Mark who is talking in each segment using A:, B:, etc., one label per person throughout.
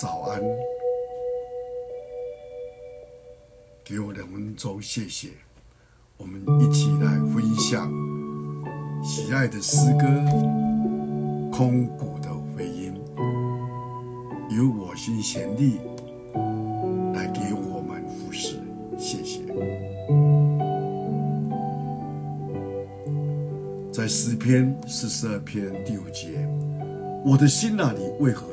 A: 早安，给我两分钟，谢谢。我们一起来分享喜爱的诗歌《空谷的回音》，由我心贤立来给我们服侍，谢谢。在诗篇四十二篇第五节，我的心哪里为何？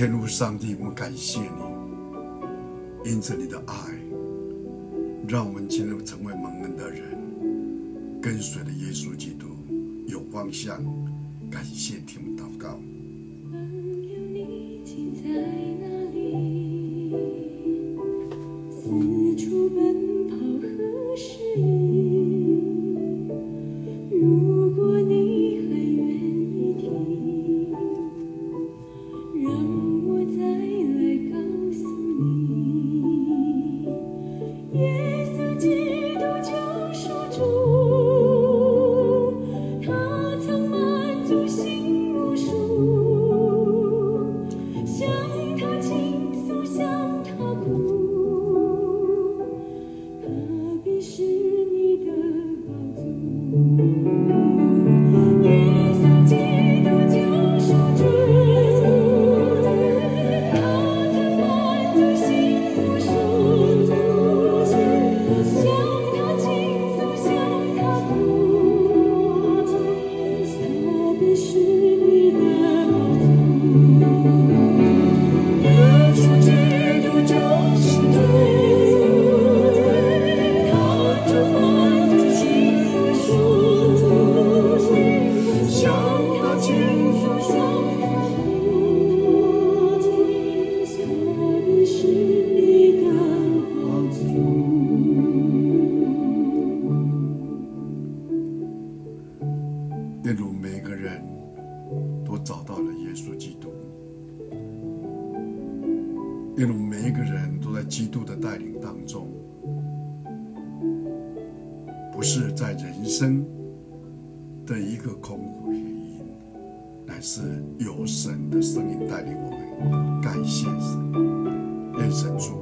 A: 天父上帝，我们感谢你，因着你的爱，让我们今天成为蒙恩的人，跟随了耶稣基督，有方向。感谢听祷告。Yeah. 找到了耶稣基督，因为我们每一个人都在基督的带领当中，不是在人生的一个空谷回音，乃是有神的声音带领我们。
B: 感谢神，愿神祝福。